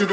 you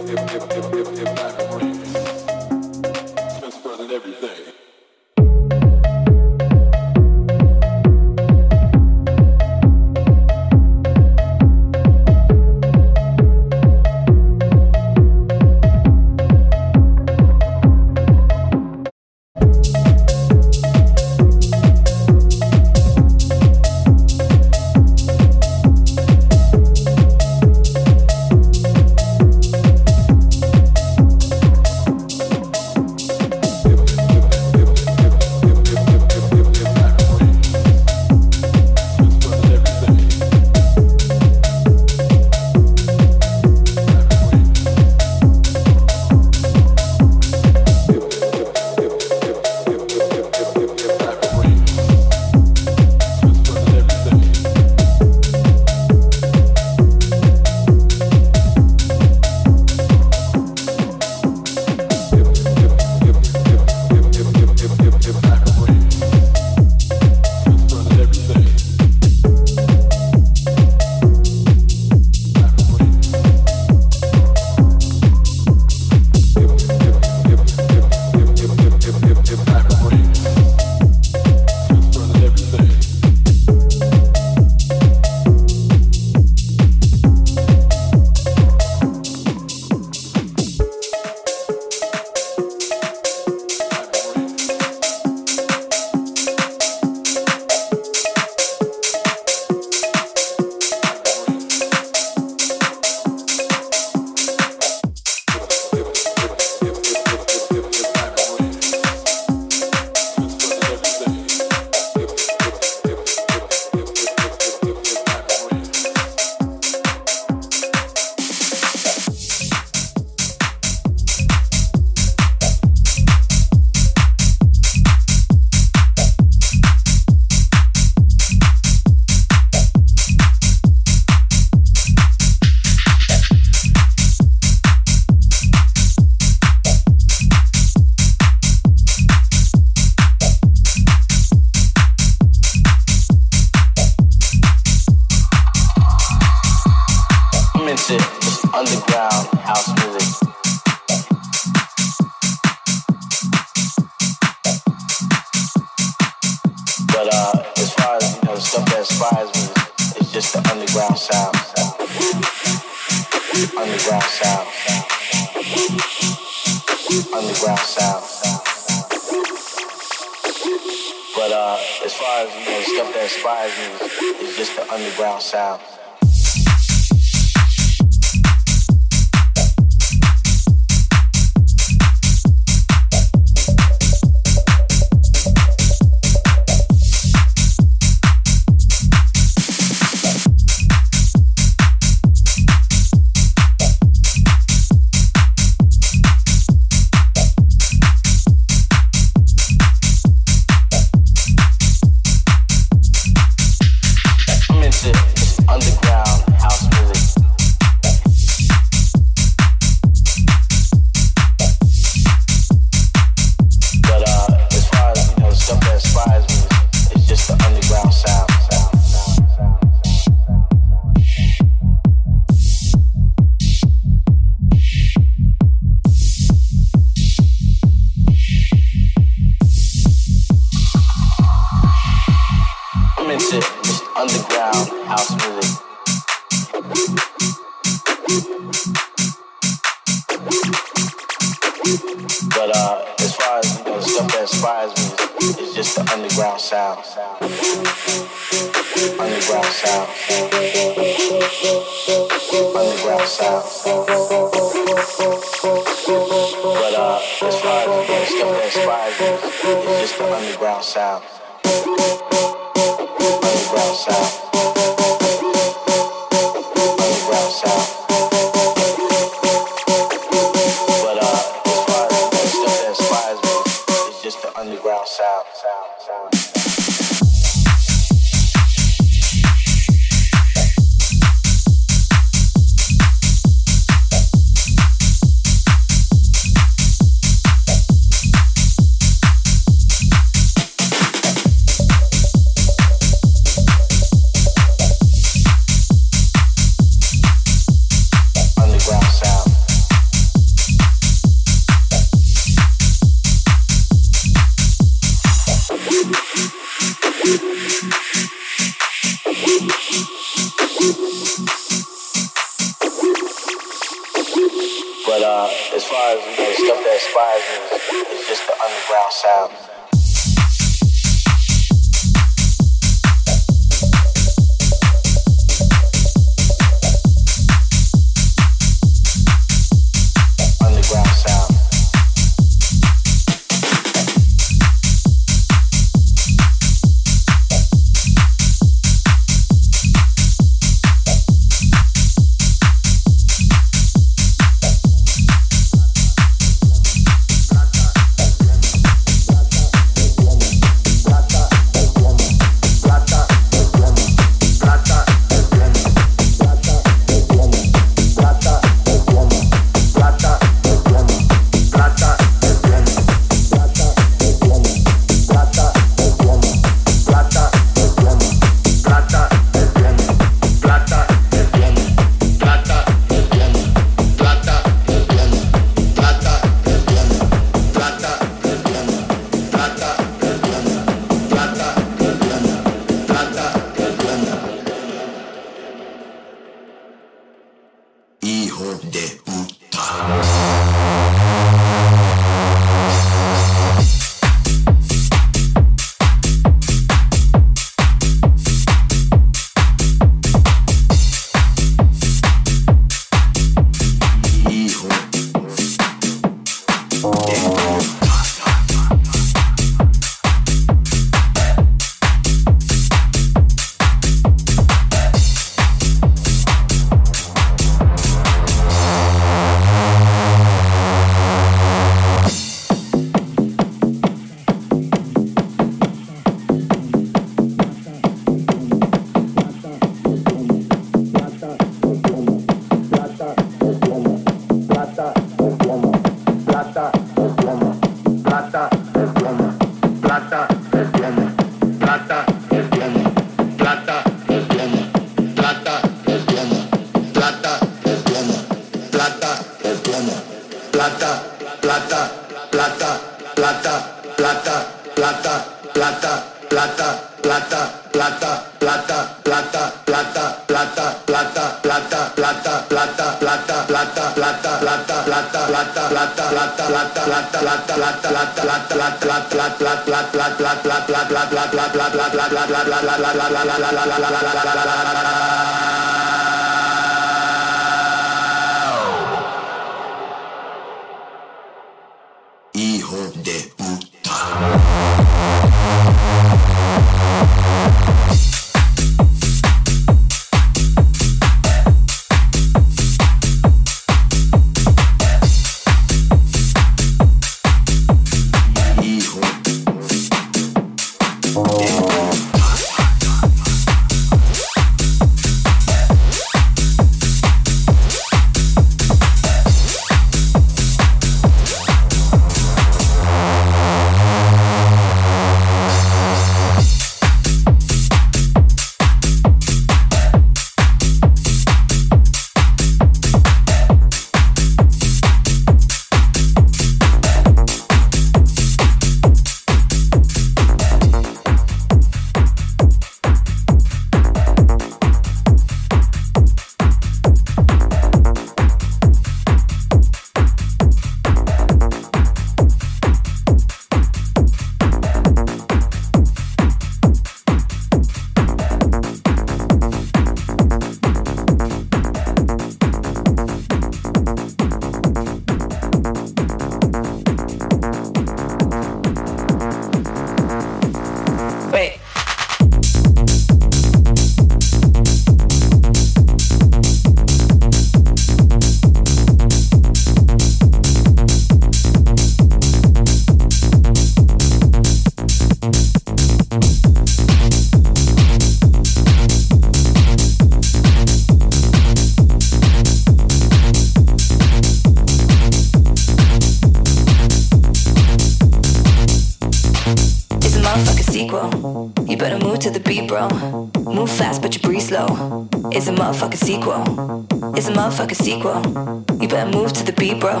motherfucking sequel. It's a motherfucking sequel. You better move to the beat, bro.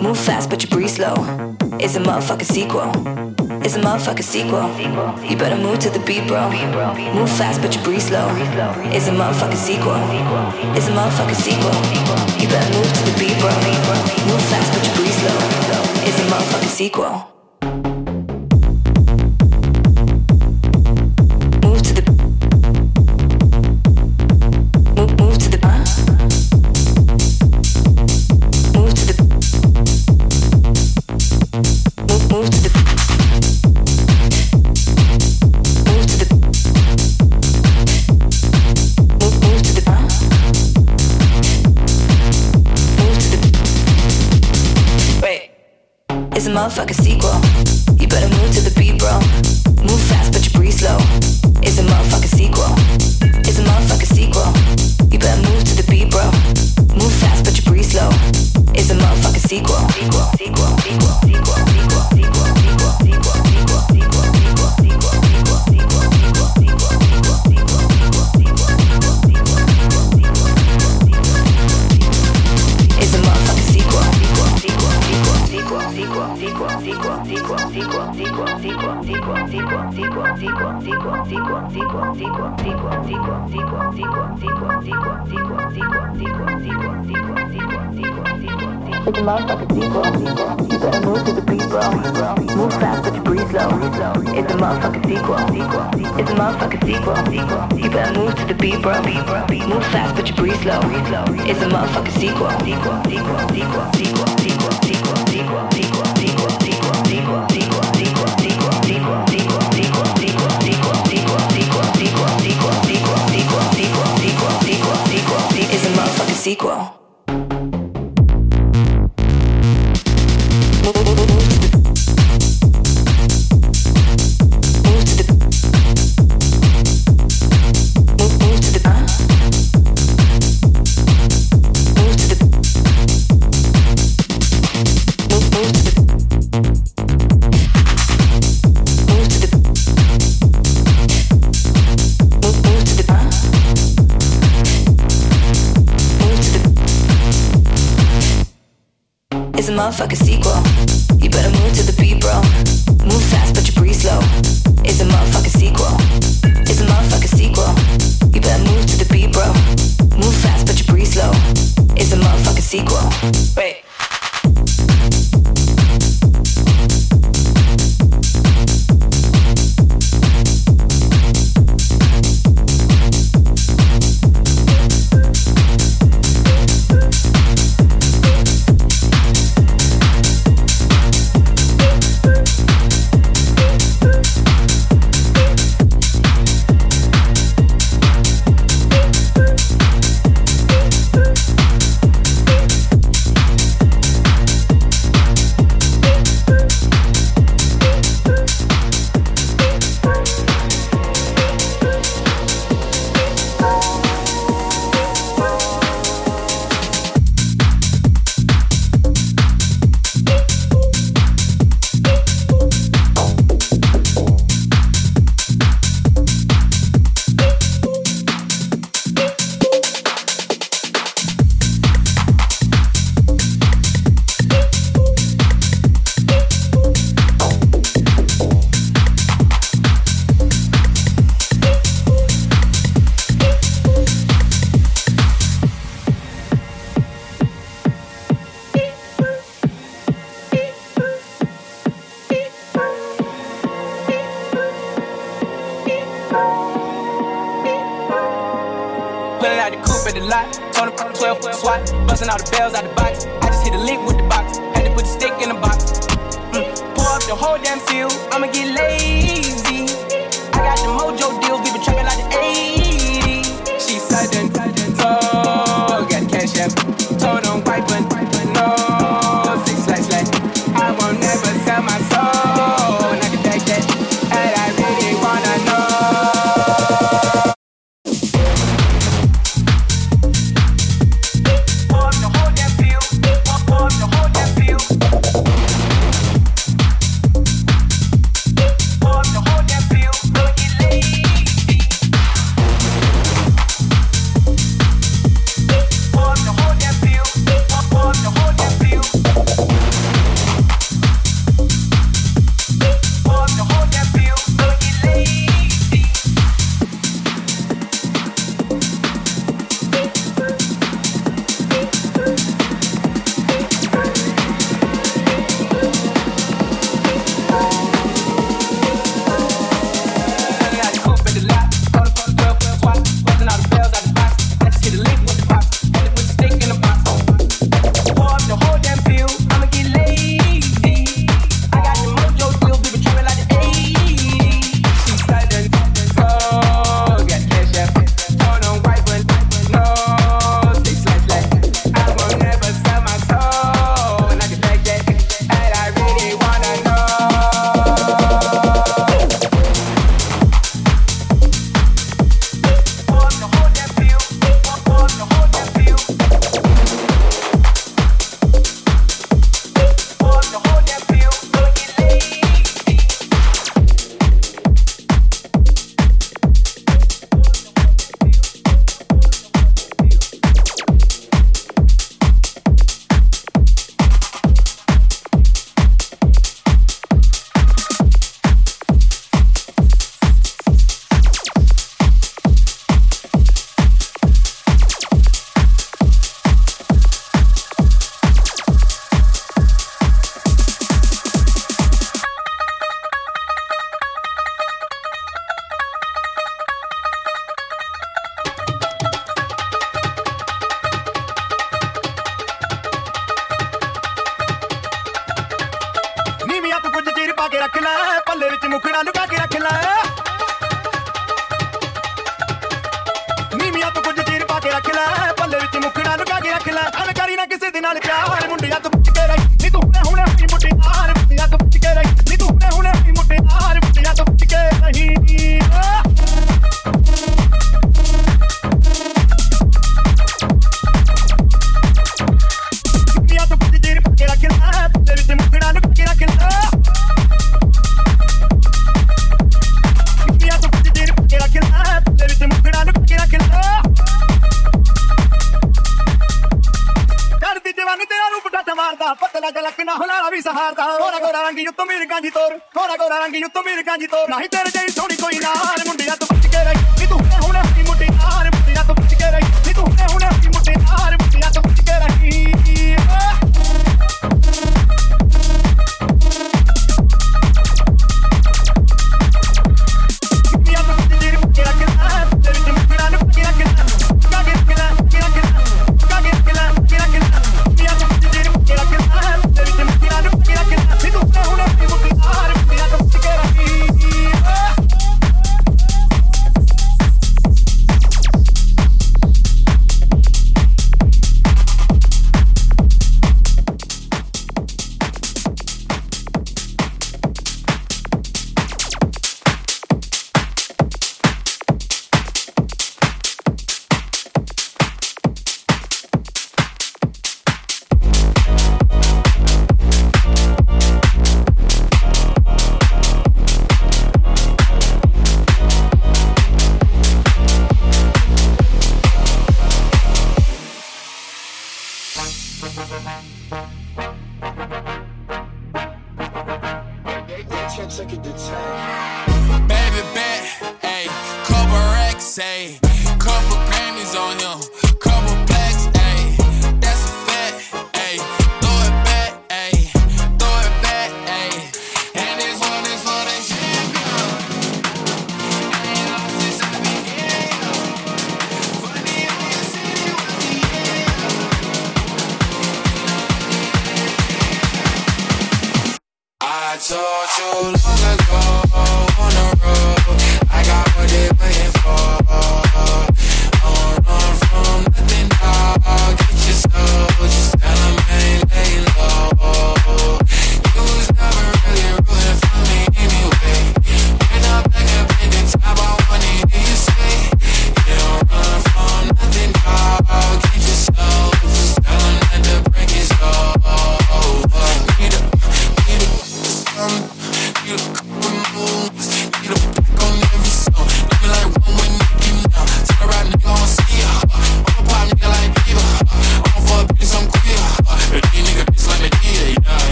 Move fast, but you breathe slow. It's a motherfucking sequel. It's a motherfucking sequel. You better move to the beat, bro. Move fast, but you breathe slow. It's a motherfucking sequel. It's a motherfucking sequel. You better move to the beat, bro. Move fast, but you breathe slow. It's a motherfucking sequel. motherfucking sequel. flow is a motherfucking sequel.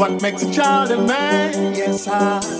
What makes a child a man. Yes, I,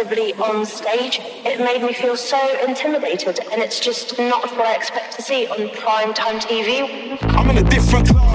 on stage, it made me feel so intimidated, and it's just not what I expect to see on prime time TV. I'm in a different club.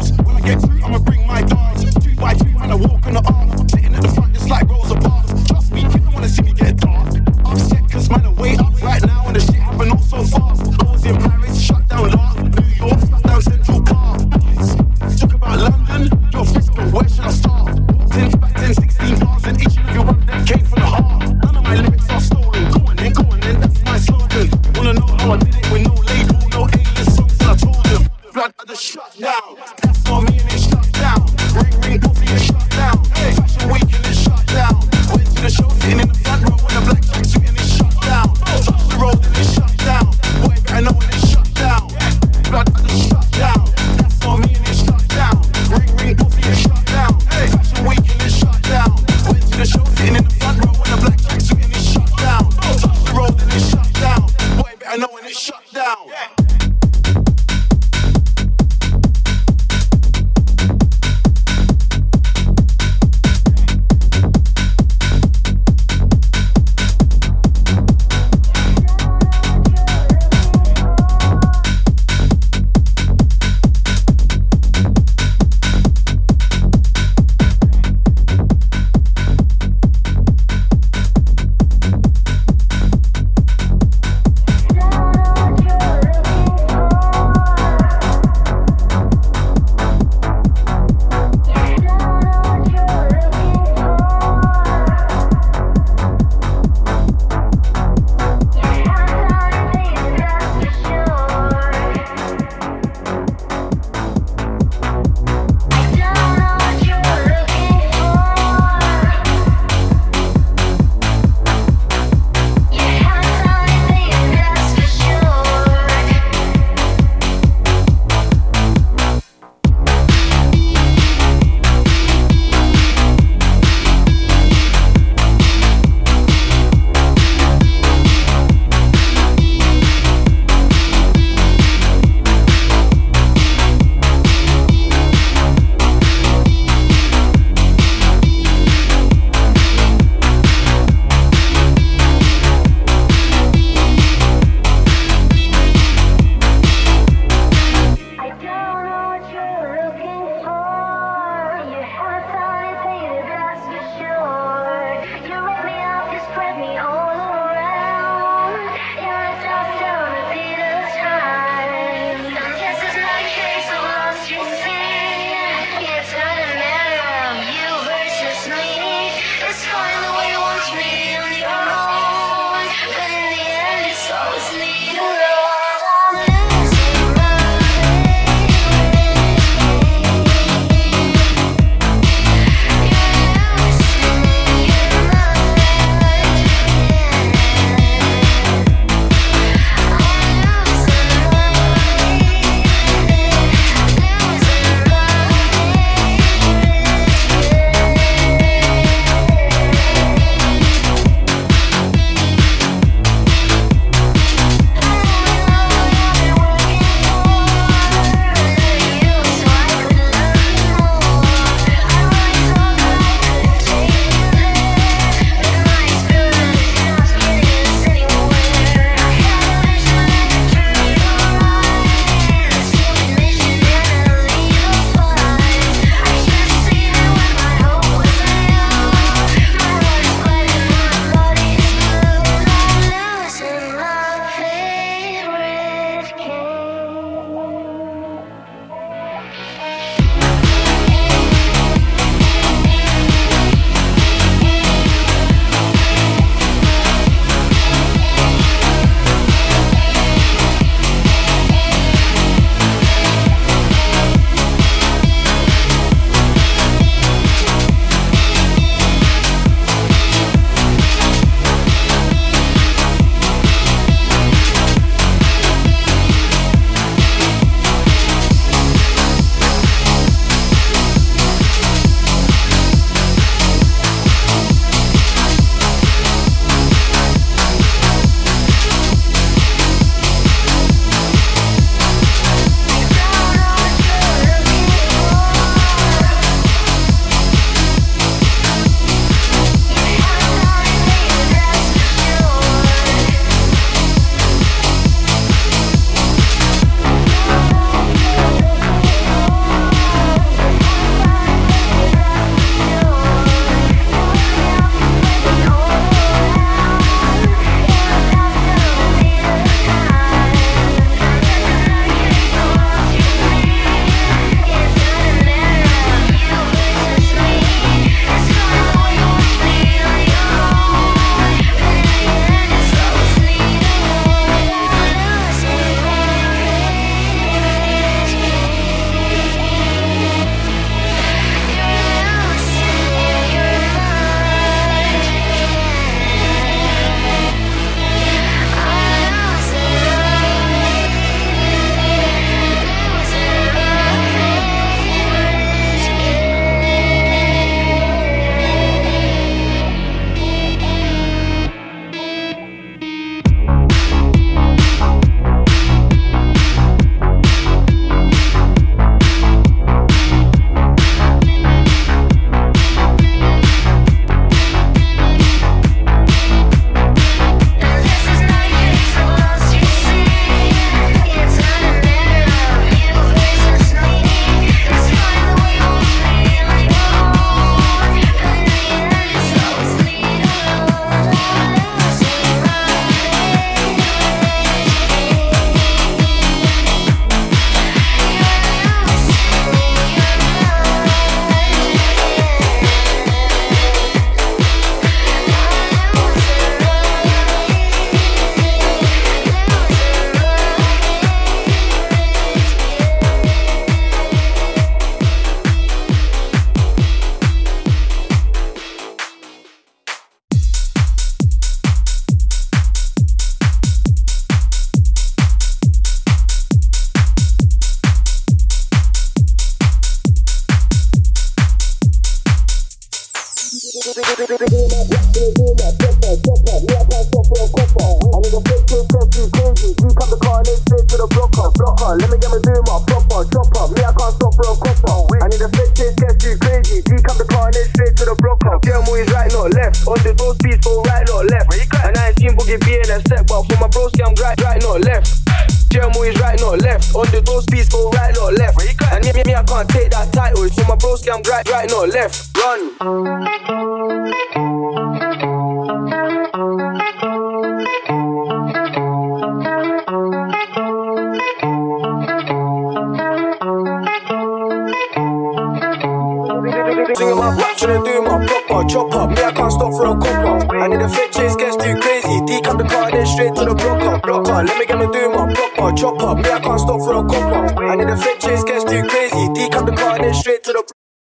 running straight to the.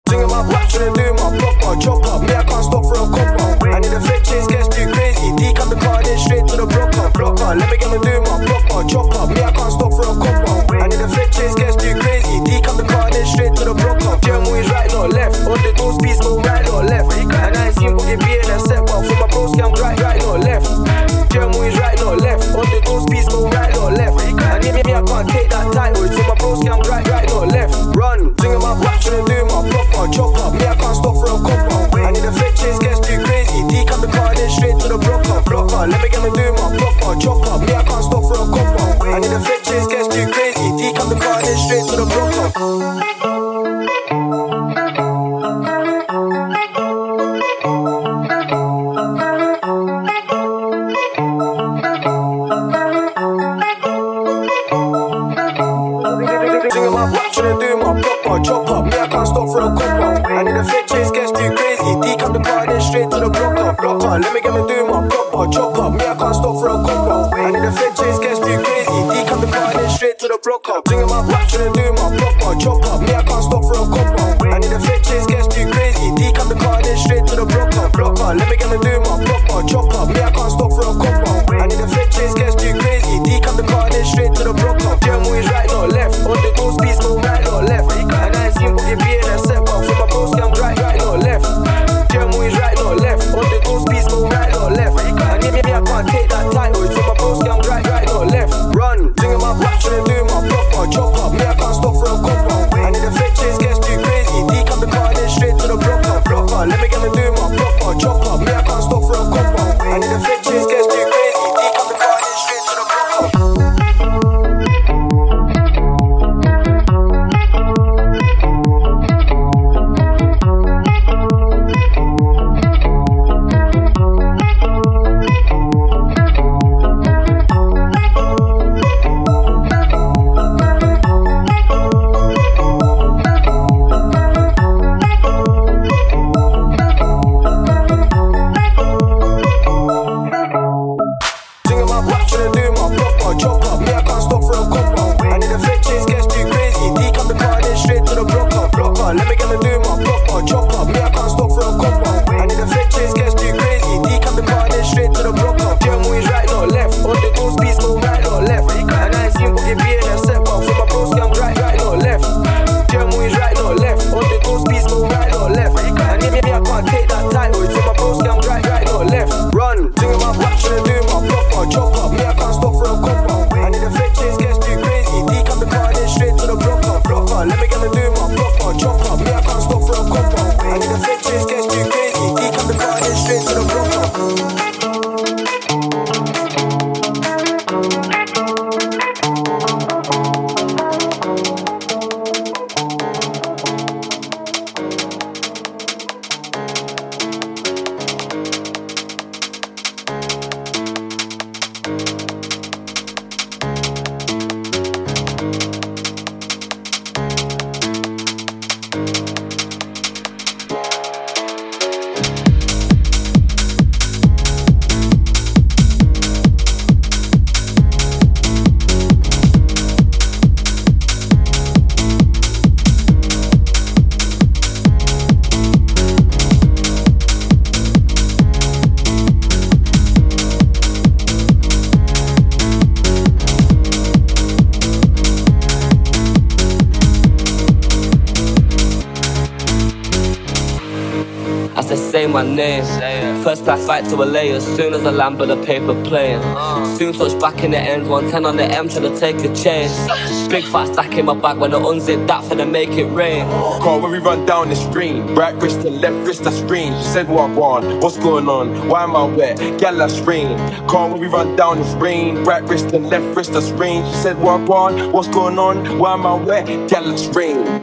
Singing my pop, shouldn't my block, my chop up. Me, I can't stop for a copper. And if the fake chase, gets too crazy. D cut the car, then straight to the blocker, blocker. Let me get me doing my block, my chop up. Me, I can't stop for a copper. And if the fake chase, gets to a lay as soon as I land but the paper plane. Soon touch back in the ends, 110 on the M, trying to take a chance. Big fat stack in my bag when I unzip that for to make it rain. Call when we run down the stream. Right wrist and left wrist, I scream. She said, What on? What's going on? Why am I wet? Gal, I scream. Call when we run down the stream. Right wrist and left wrist, I scream. She said, What on? What's going on? Why am I wet? Gal, I scream.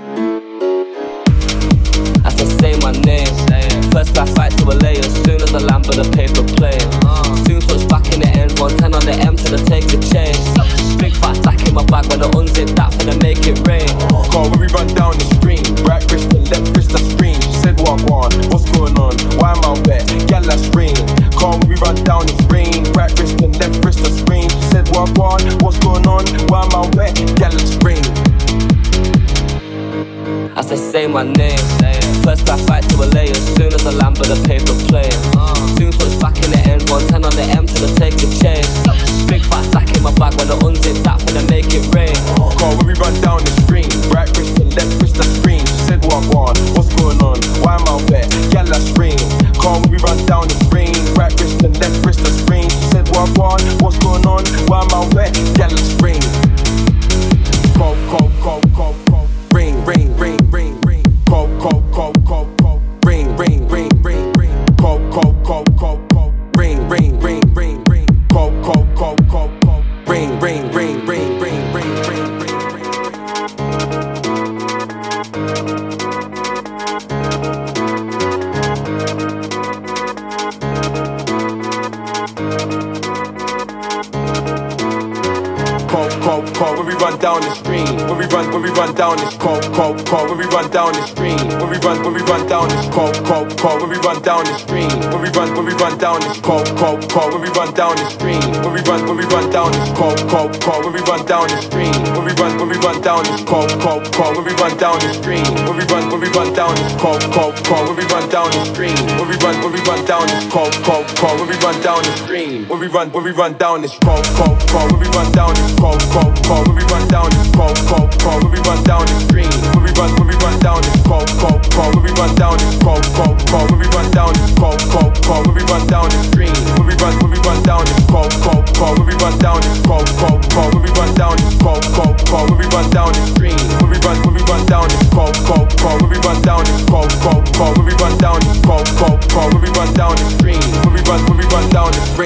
Down the stream. When we run, when we run down this call, call, call when we run down the stream. When we run, when we run down this call, call, call when we run down the stream. When we run, when we run down this call, call, call when we run down the stream. When we run, when we run down this call, call, call when we run down the stream. When we run, when we run down this call, call, call when we run down the stream. When we run, when we run down this call, call, call when we run down the stream. When we run, when we run down this call, call, call when we run down this call, call, call when we run down this call, call, call when we run down the stream. When we run, when we run down this call, call, call when we run down this call, call, call when we run down this call, call, call when we run down the stream. When we run, when we run down this call, call, call when we run down this call, call, call when we run down this call, call, call when we run down the stream. When we run, when we run down this call, call, call when we run down this call, call, call when we run down this call, call, call when we run down the stream. When we run, when we run down. This is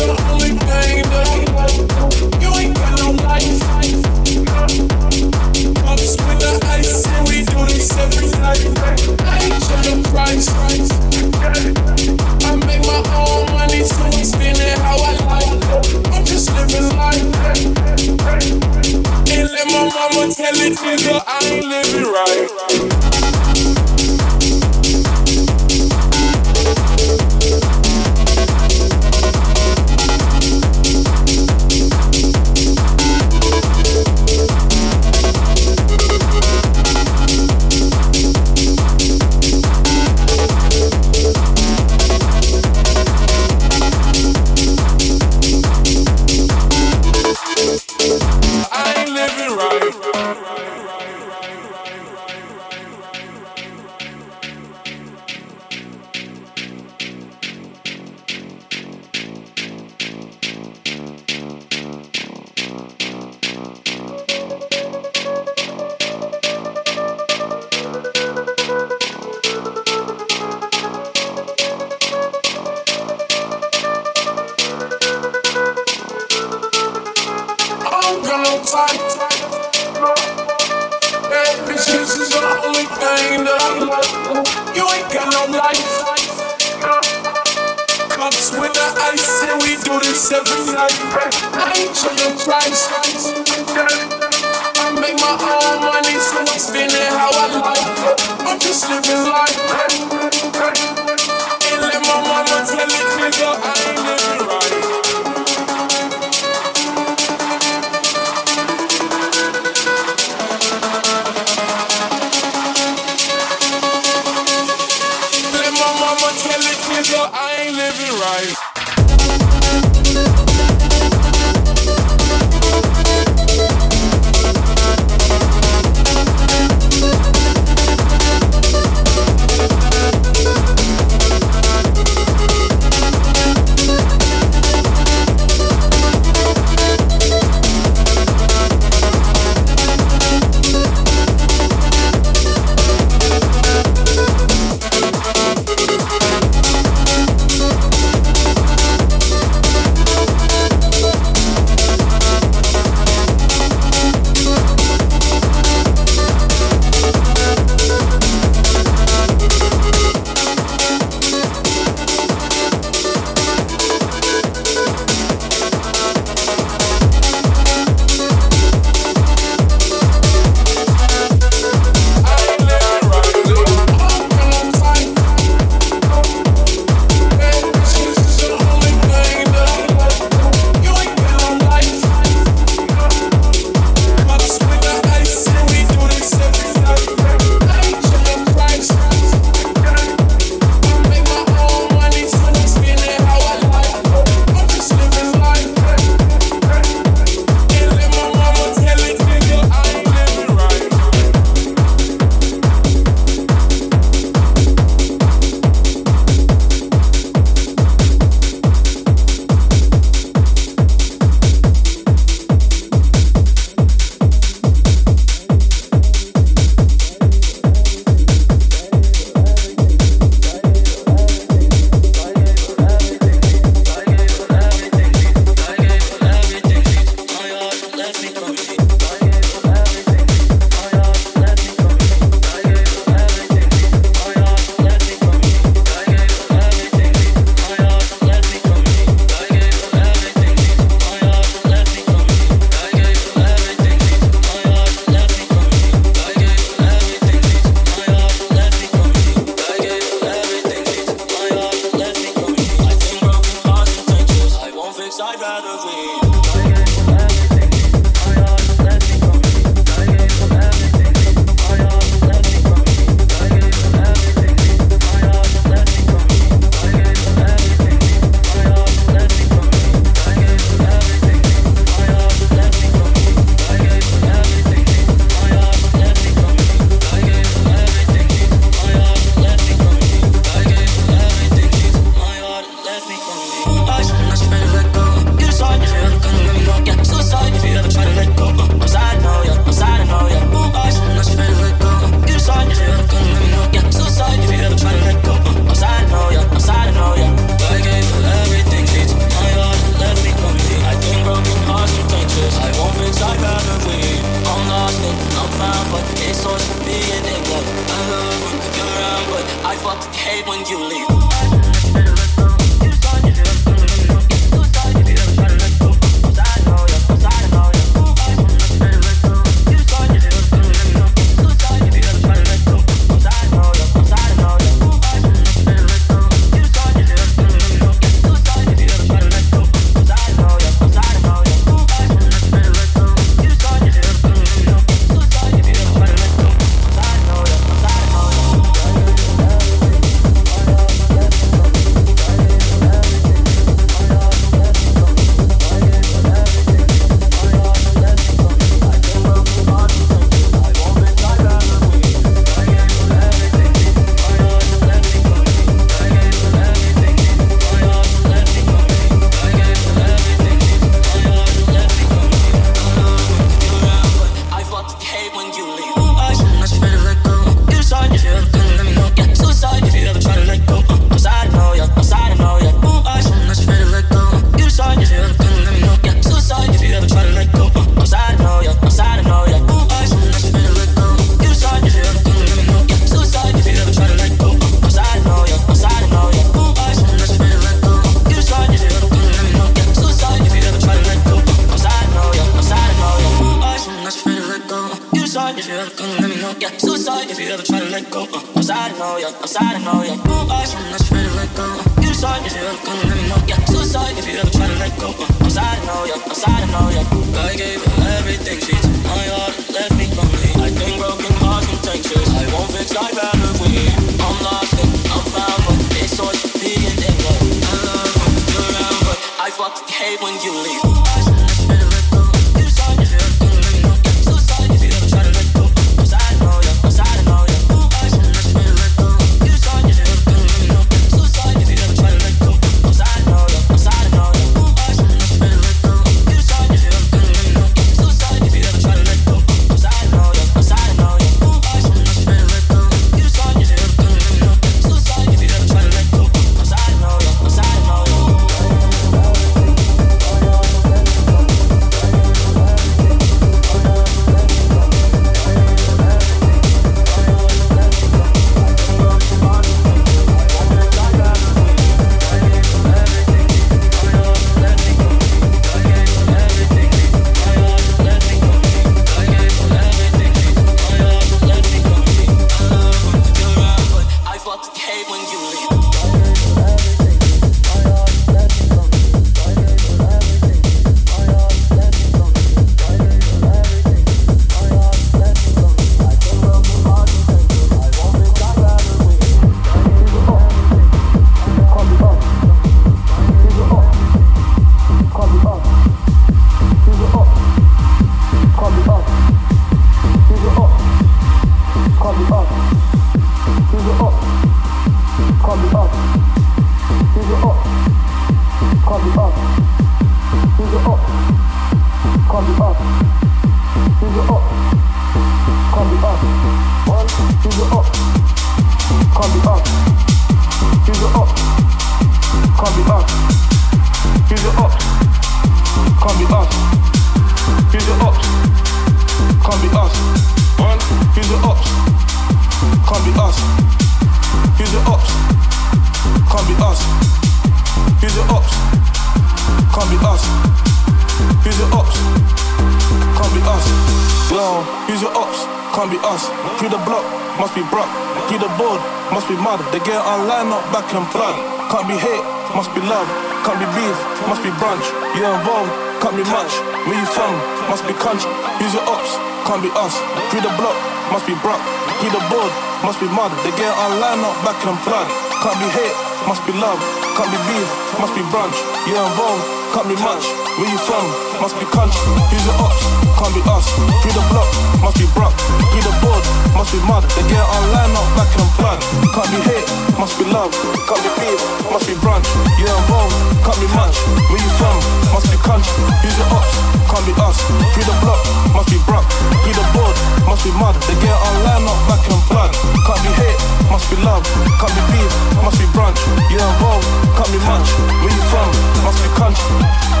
must be country. Use your ops, can't be us. Free the block, must be brock. Free the board, must be mud. They get online, up back and blood. Can't be hate, must be love. Can't be beef, must be brunch. You're involved, can't be much. Where you from? must be country. use the ops? Can't be us. Through the block, must be brock. Through the board, must be mud. They get online, not back and blood. Can't be hate, must be love. Can't be beef, must be brunch. Yeah I'm bold, can't be much. Where you from? Must be country. Use the ops? Can't be us. Through the block, must be brock. Through the board, must be mud. They get online, not back and blood. Can't be hate, must be love. Can't be beef, must be brunch. Yeah I'm bold, can't be much. Where you from? Must be country.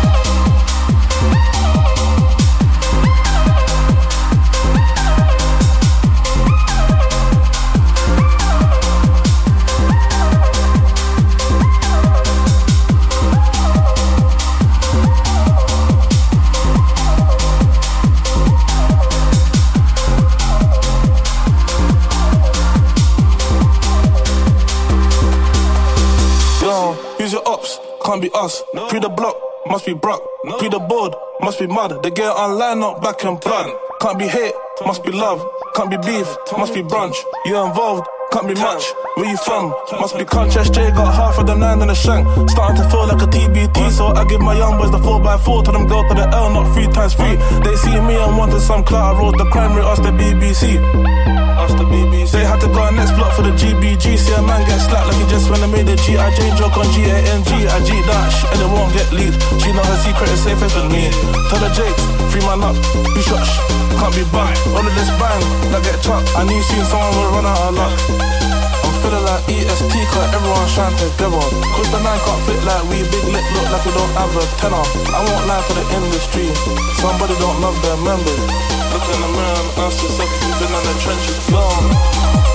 Yo, Use your ops, can't be us. No. Free the block, must be Brock. be the board, must be mud. They get online, not back and blood. Can't be hate, must be love. Can't be beef, must be brunch. You're involved, can't be much. Where you from? Must be cunt. SJ got half of the nine in the shank. Starting to feel like a TBT, so I give my young boys the 4x4. Tell them go to the L, not three times three. They see me and wanted some clout. I wrote the crime rate, ask the BBC. Ask the BBC. To go next block for the GBG. See a man get slapped like he just when I made the G.I. Jane joke on G-A-N-G. I G shit and it won't get leaked. She know her secret is safe with me. Tell her Jake, free man up. You shot, can't be bugged. All of this bang, that get chopped. I knew soon someone would run out of luck. I'm feeling like EST cause everyone shine together. Cause the nine can't fit like we big lip look like we don't have a tenor. I won't lie to the industry. Somebody don't love their members. Look in the mirror and ask yourself if you've been in the trenches long.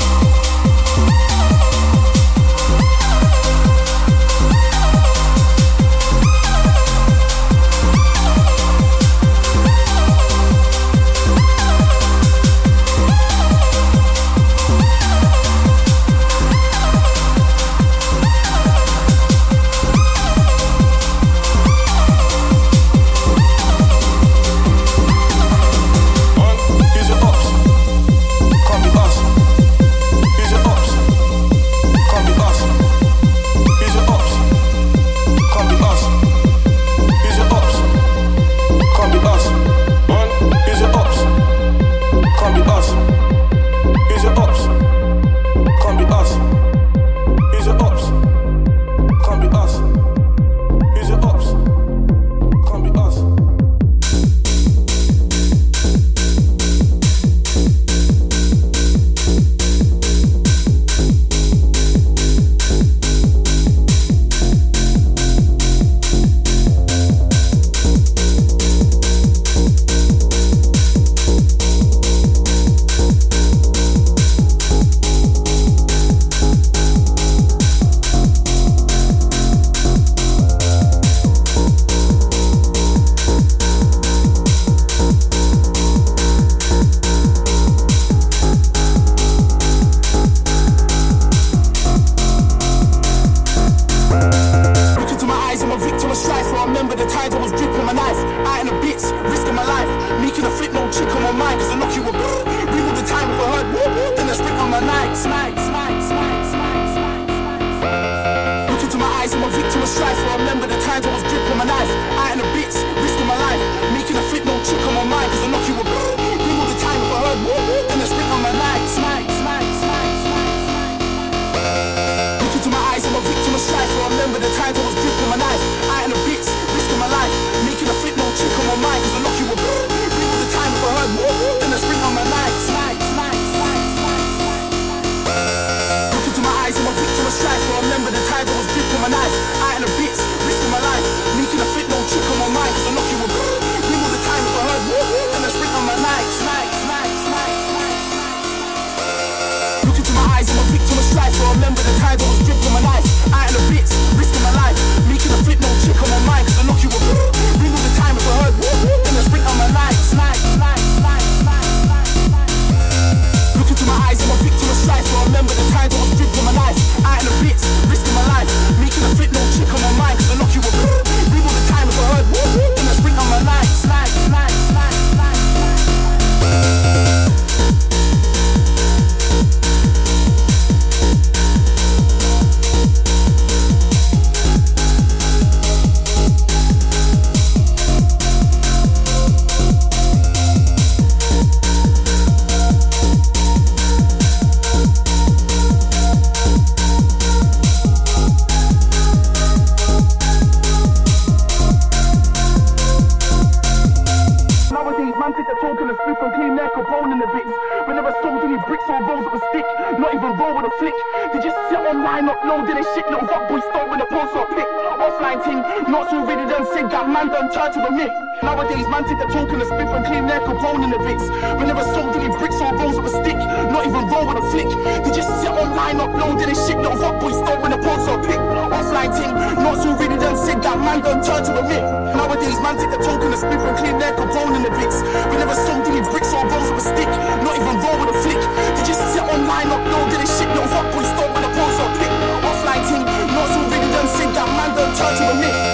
Take the and the split and clean their bone in the bits. But never sold any bricks or rolls with a stick. Not even roll with a flick. They just sit online uploading their shit. Little fuck boy start with a post or pick. Offline ting, not so ready done said that man done turn to a myth. Nowadays, man take the and the split and clean their bone in the bits. We never sold any bricks or rolls with a stick. Not even roll with a flick. They just sit online uploading their shit. Little fuck boy start with a post or pick. Offline ting, not so ready done said that man done turn to a myth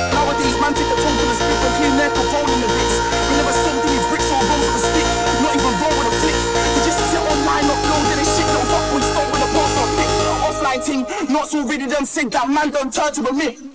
romantic at talking a stick from clean neck or rolling the bits. We never sold any bricks or rolls of a stick, not even roll with a flick. They just sit online, upload any shit, no fuck, we stole with a post or pick. Offline ting, not so really done sick, that man don't turn to a myth.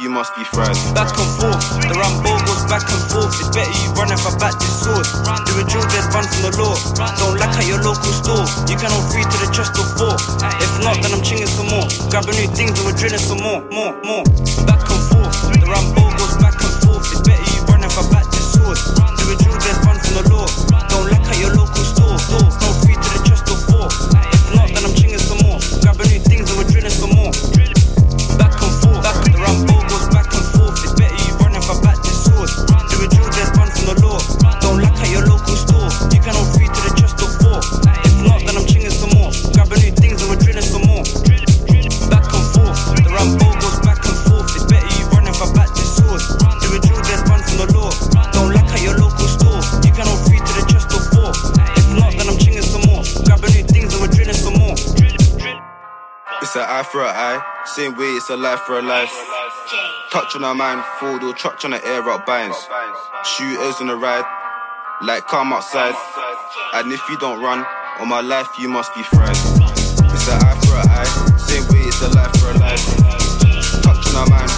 you must be fried. my mind. Ford or truck trying to air up binds. Shooters on the ride, like come outside. And if you don't run, on my life you must be friends. It's an eye for an eye, same way it's a life for a life. Touching my mind.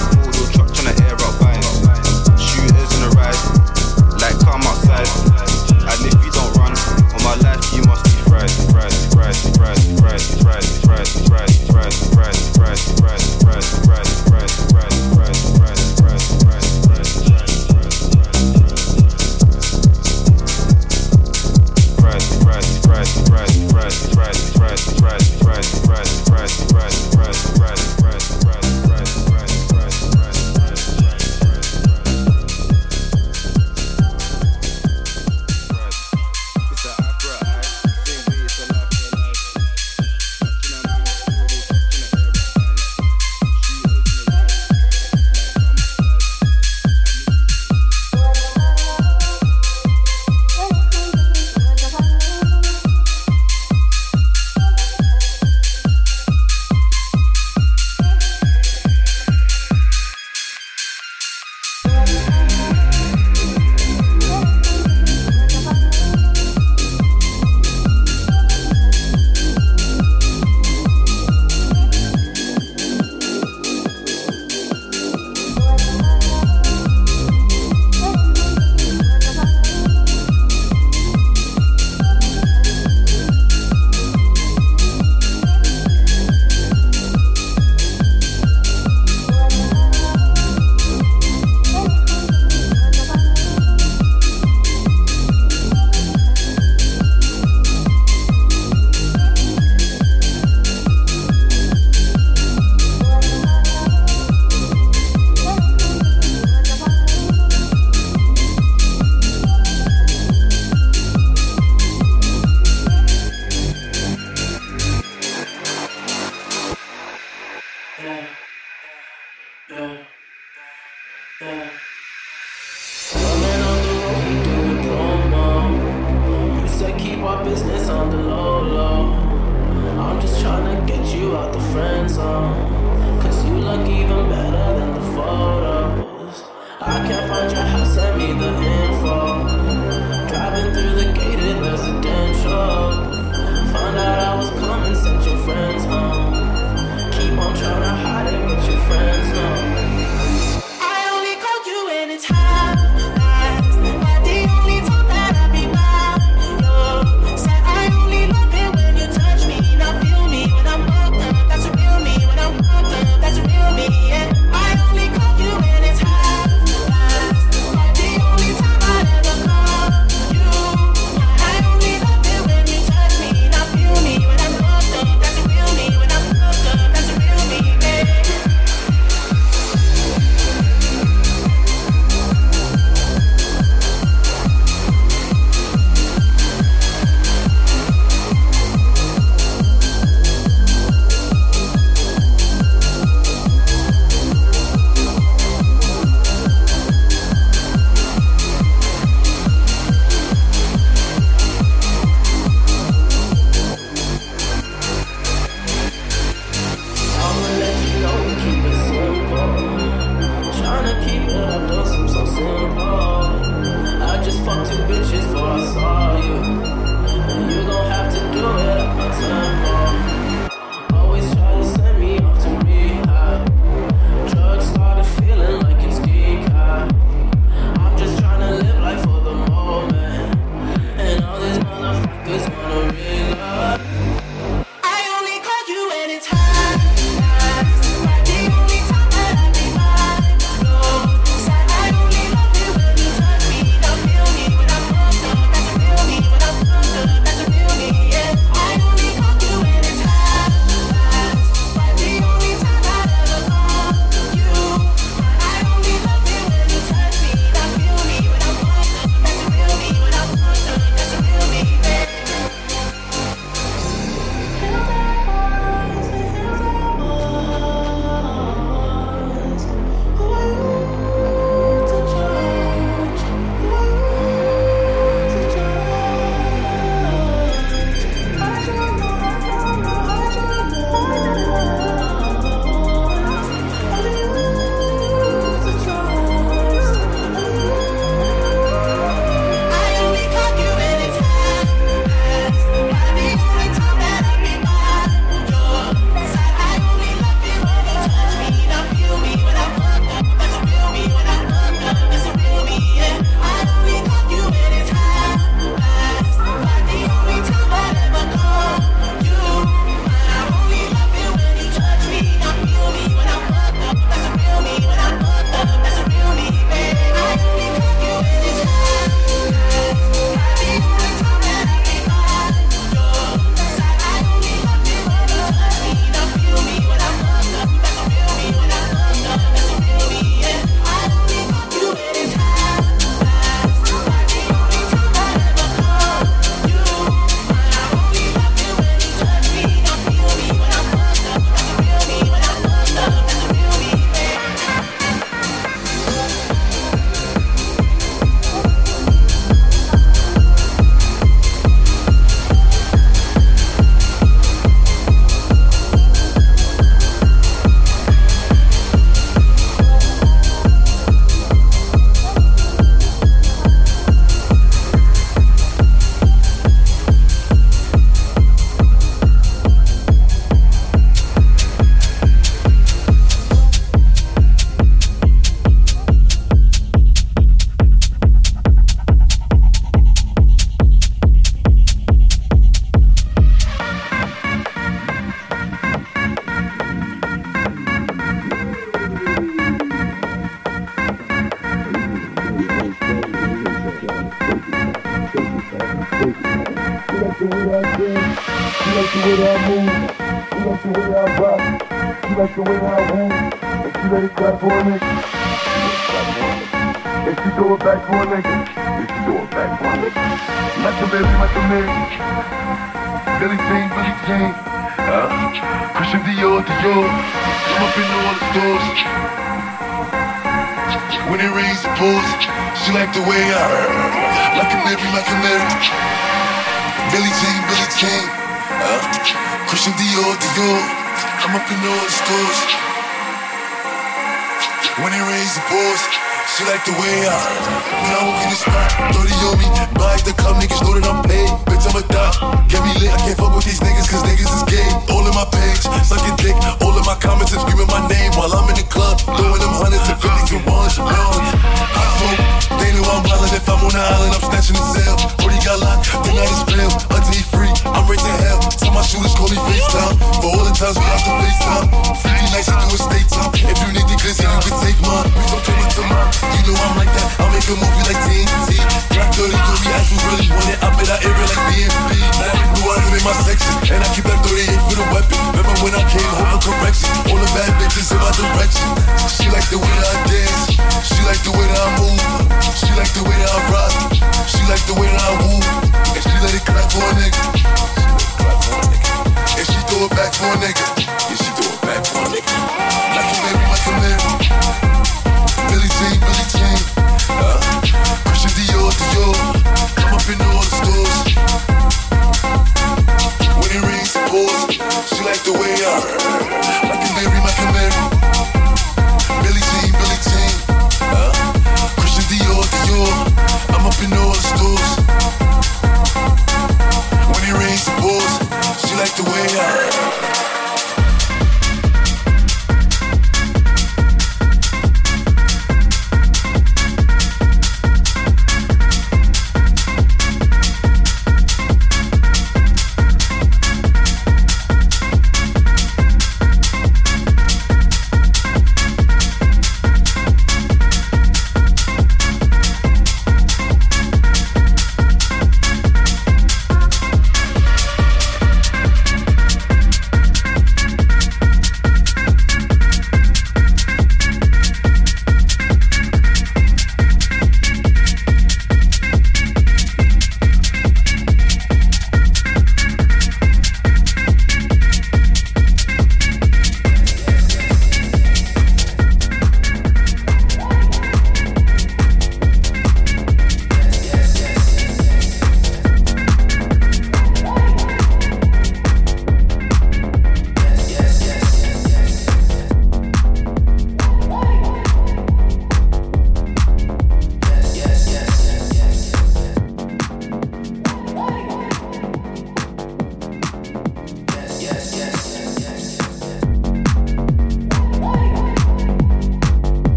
Billy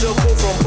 Call from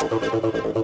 どこ?